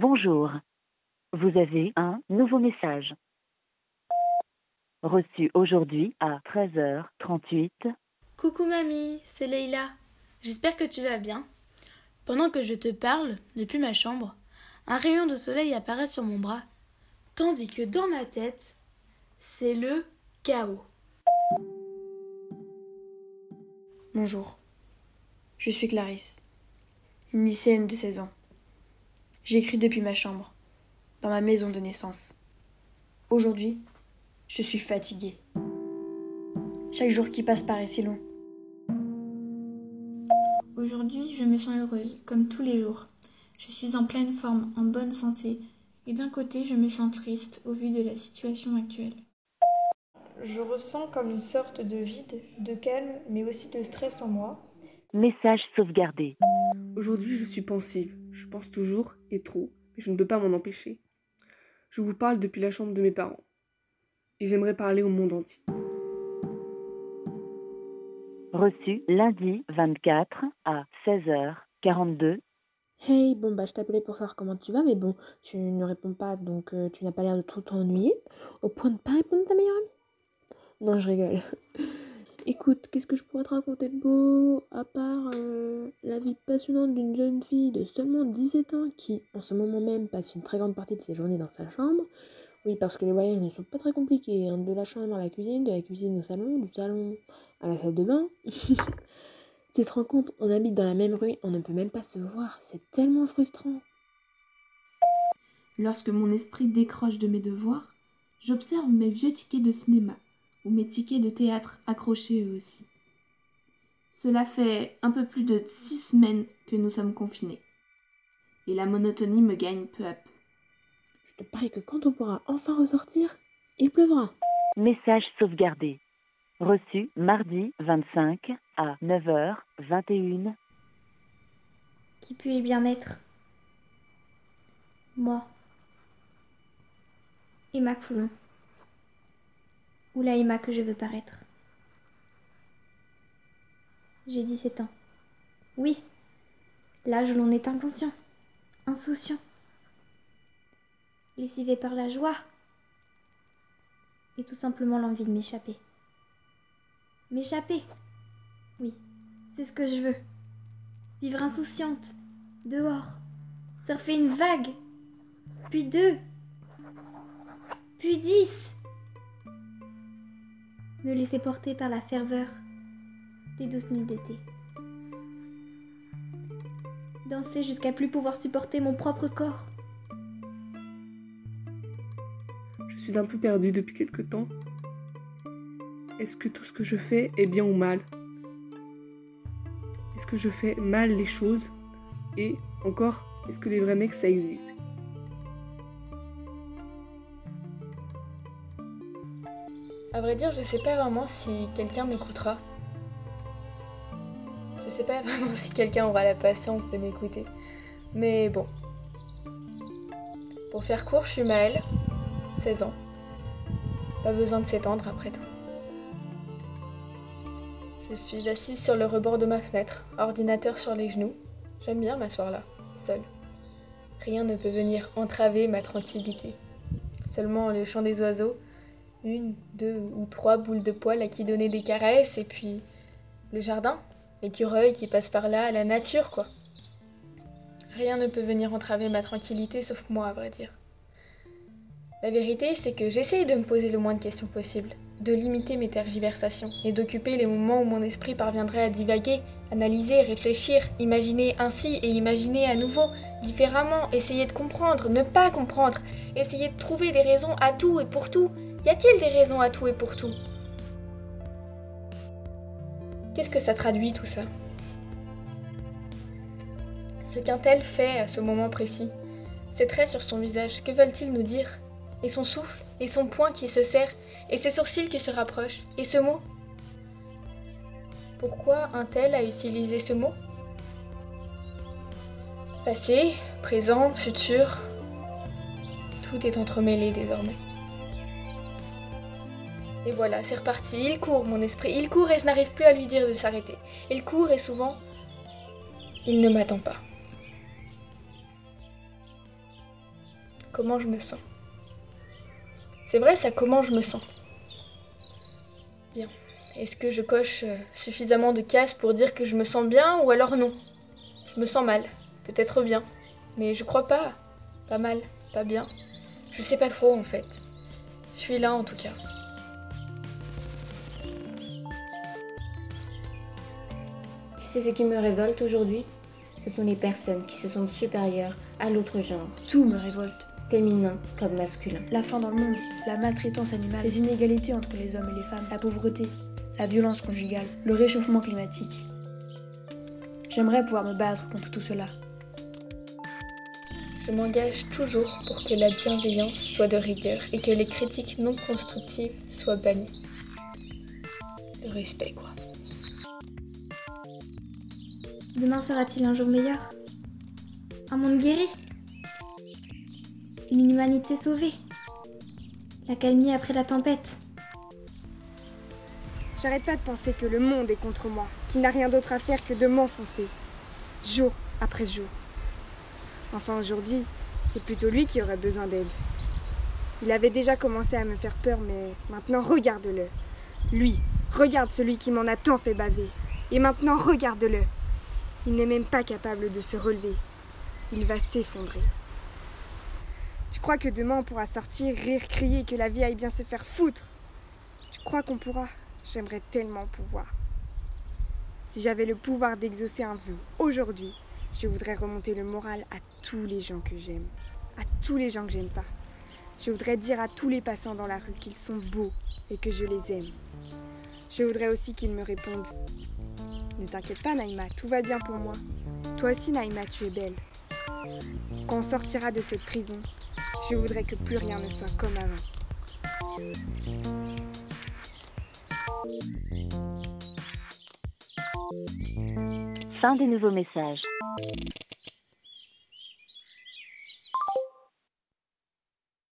Bonjour. Vous avez un nouveau message. Reçu aujourd'hui à 13h38. Coucou mamie, c'est Leïla. J'espère que tu vas bien. Pendant que je te parle, depuis ma chambre, un rayon de soleil apparaît sur mon bras, tandis que dans ma tête, c'est le chaos. Bonjour. Je suis Clarisse, une lycéenne de 16 ans. J'écris depuis ma chambre, dans ma maison de naissance. Aujourd'hui, je suis fatiguée. Chaque jour qui passe paraît si long. Aujourd'hui, je me sens heureuse, comme tous les jours. Je suis en pleine forme, en bonne santé, et d'un côté, je me sens triste au vu de la situation actuelle. Je ressens comme une sorte de vide, de calme, mais aussi de stress en moi. Message sauvegardé. Aujourd'hui, je suis pensive. Je pense toujours et trop, mais je ne peux pas m'en empêcher. Je vous parle depuis la chambre de mes parents. Et j'aimerais parler au monde entier. Reçu lundi 24 à 16h42. Hey, bon bah je t'appelais pour savoir comment tu vas, mais bon, tu ne réponds pas, donc euh, tu n'as pas l'air de trop t'ennuyer, au point de pas répondre à ta meilleure amie. Non, je rigole. Écoute, qu'est-ce que je pourrais te raconter de beau, à part euh, la vie passionnante d'une jeune fille de seulement 17 ans qui, en ce moment même, passe une très grande partie de ses journées dans sa chambre? Oui, parce que les voyages ne sont pas très compliqués, hein, de la chambre à la cuisine, de la cuisine au salon, du salon à la salle de bain. tu te rends compte, on habite dans la même rue, on ne peut même pas se voir, c'est tellement frustrant. Lorsque mon esprit décroche de mes devoirs, j'observe mes vieux tickets de cinéma ou mes tickets de théâtre accrochés eux aussi. Cela fait un peu plus de six semaines que nous sommes confinés. Et la monotonie me gagne peu à peu. Je te parie que quand on pourra enfin ressortir, il pleuvra. Message sauvegardé. Reçu mardi 25 à 9h21. Qui puis bien être? Moi. Emma Coulon. Ou Emma que je veux paraître. J'ai 17 ans. Oui, l'âge où l'on est inconscient, insouciant, lessivé par la joie et tout simplement l'envie de m'échapper. M'échapper Oui, c'est ce que je veux. Vivre insouciante, dehors, surfer une vague, puis deux, puis dix. Me laisser porter par la ferveur des douces nuits d'été. Danser jusqu'à plus pouvoir supporter mon propre corps. Je suis un peu perdue depuis quelque temps. Est-ce que tout ce que je fais est bien ou mal? Est-ce que je fais mal les choses? Et encore, est-ce que les vrais mecs ça existe? À vrai dire, je sais pas vraiment si quelqu'un m'écoutera. Je sais pas vraiment si quelqu'un aura la patience de m'écouter. Mais bon. Pour faire court, je suis Maëlle, 16 ans. Pas besoin de s'étendre après tout. Je suis assise sur le rebord de ma fenêtre, ordinateur sur les genoux. J'aime bien m'asseoir là, seule. Rien ne peut venir entraver ma tranquillité. Seulement le chant des oiseaux, une, deux ou trois boules de poils à qui donner des caresses, et puis le jardin, l'écureuil qui passe par là, la nature, quoi. Rien ne peut venir entraver ma tranquillité sauf moi, à vrai dire. La vérité, c'est que j'essaye de me poser le moins de questions possible, de limiter mes tergiversations et d'occuper les moments où mon esprit parviendrait à divaguer, analyser, réfléchir, imaginer ainsi et imaginer à nouveau, différemment, essayer de comprendre, ne pas comprendre, essayer de trouver des raisons à tout et pour tout. Y a-t-il des raisons à tout et pour tout? Qu'est-ce que ça traduit tout ça? Ce qu'un tel fait à ce moment précis, ses traits sur son visage, que veulent-ils nous dire? Et son souffle, et son poing qui se serre, et ses sourcils qui se rapprochent, et ce mot? Pourquoi un tel a utilisé ce mot? Passé, présent, futur, tout est entremêlé désormais. Et voilà, c'est reparti. Il court, mon esprit. Il court et je n'arrive plus à lui dire de s'arrêter. Il court et souvent, il ne m'attend pas. comment je me sens? C'est vrai, ça comment je me sens? Bien. Est-ce que je coche euh, suffisamment de cases pour dire que je me sens bien ou alors non? Je me sens mal, peut-être bien, mais je crois pas. Pas mal, pas bien. Je sais pas trop en fait. Je suis là en tout cas. Sais ce qui me révolte aujourd'hui Ce sont les personnes qui se sentent supérieures à l'autre genre. Tout me révolte. Féminin comme masculin. La faim dans le monde, la maltraitance animale, les inégalités entre les hommes et les femmes, la pauvreté, la violence conjugale, le réchauffement climatique. J'aimerais pouvoir me battre contre tout cela. Je m'engage toujours pour que la bienveillance soit de rigueur et que les critiques non constructives soient bannies. Le respect, quoi. Demain sera-t-il un jour meilleur? Un monde guéri? Une humanité sauvée? La calmie après la tempête? J'arrête pas de penser que le monde est contre moi, qu'il n'a rien d'autre à faire que de m'enfoncer, jour après jour. Enfin aujourd'hui, c'est plutôt lui qui aurait besoin d'aide. Il avait déjà commencé à me faire peur, mais maintenant regarde-le. Lui, regarde celui qui m'en a tant fait baver. Et maintenant regarde-le. Il n'est même pas capable de se relever. Il va s'effondrer. Tu crois que demain on pourra sortir, rire, crier, que la vie aille bien se faire foutre? Tu crois qu'on pourra? J'aimerais tellement pouvoir. Si j'avais le pouvoir d'exaucer un vœu aujourd'hui, je voudrais remonter le moral à tous les gens que j'aime, à tous les gens que j'aime pas. Je voudrais dire à tous les passants dans la rue qu'ils sont beaux et que je les aime. Je voudrais aussi qu'ils me répondent Ne t'inquiète pas, Naïma, tout va bien pour moi. Toi aussi, Naïma, tu es belle. Quand on sortira de cette prison, je voudrais que plus rien ne soit comme avant. Fin des nouveaux messages.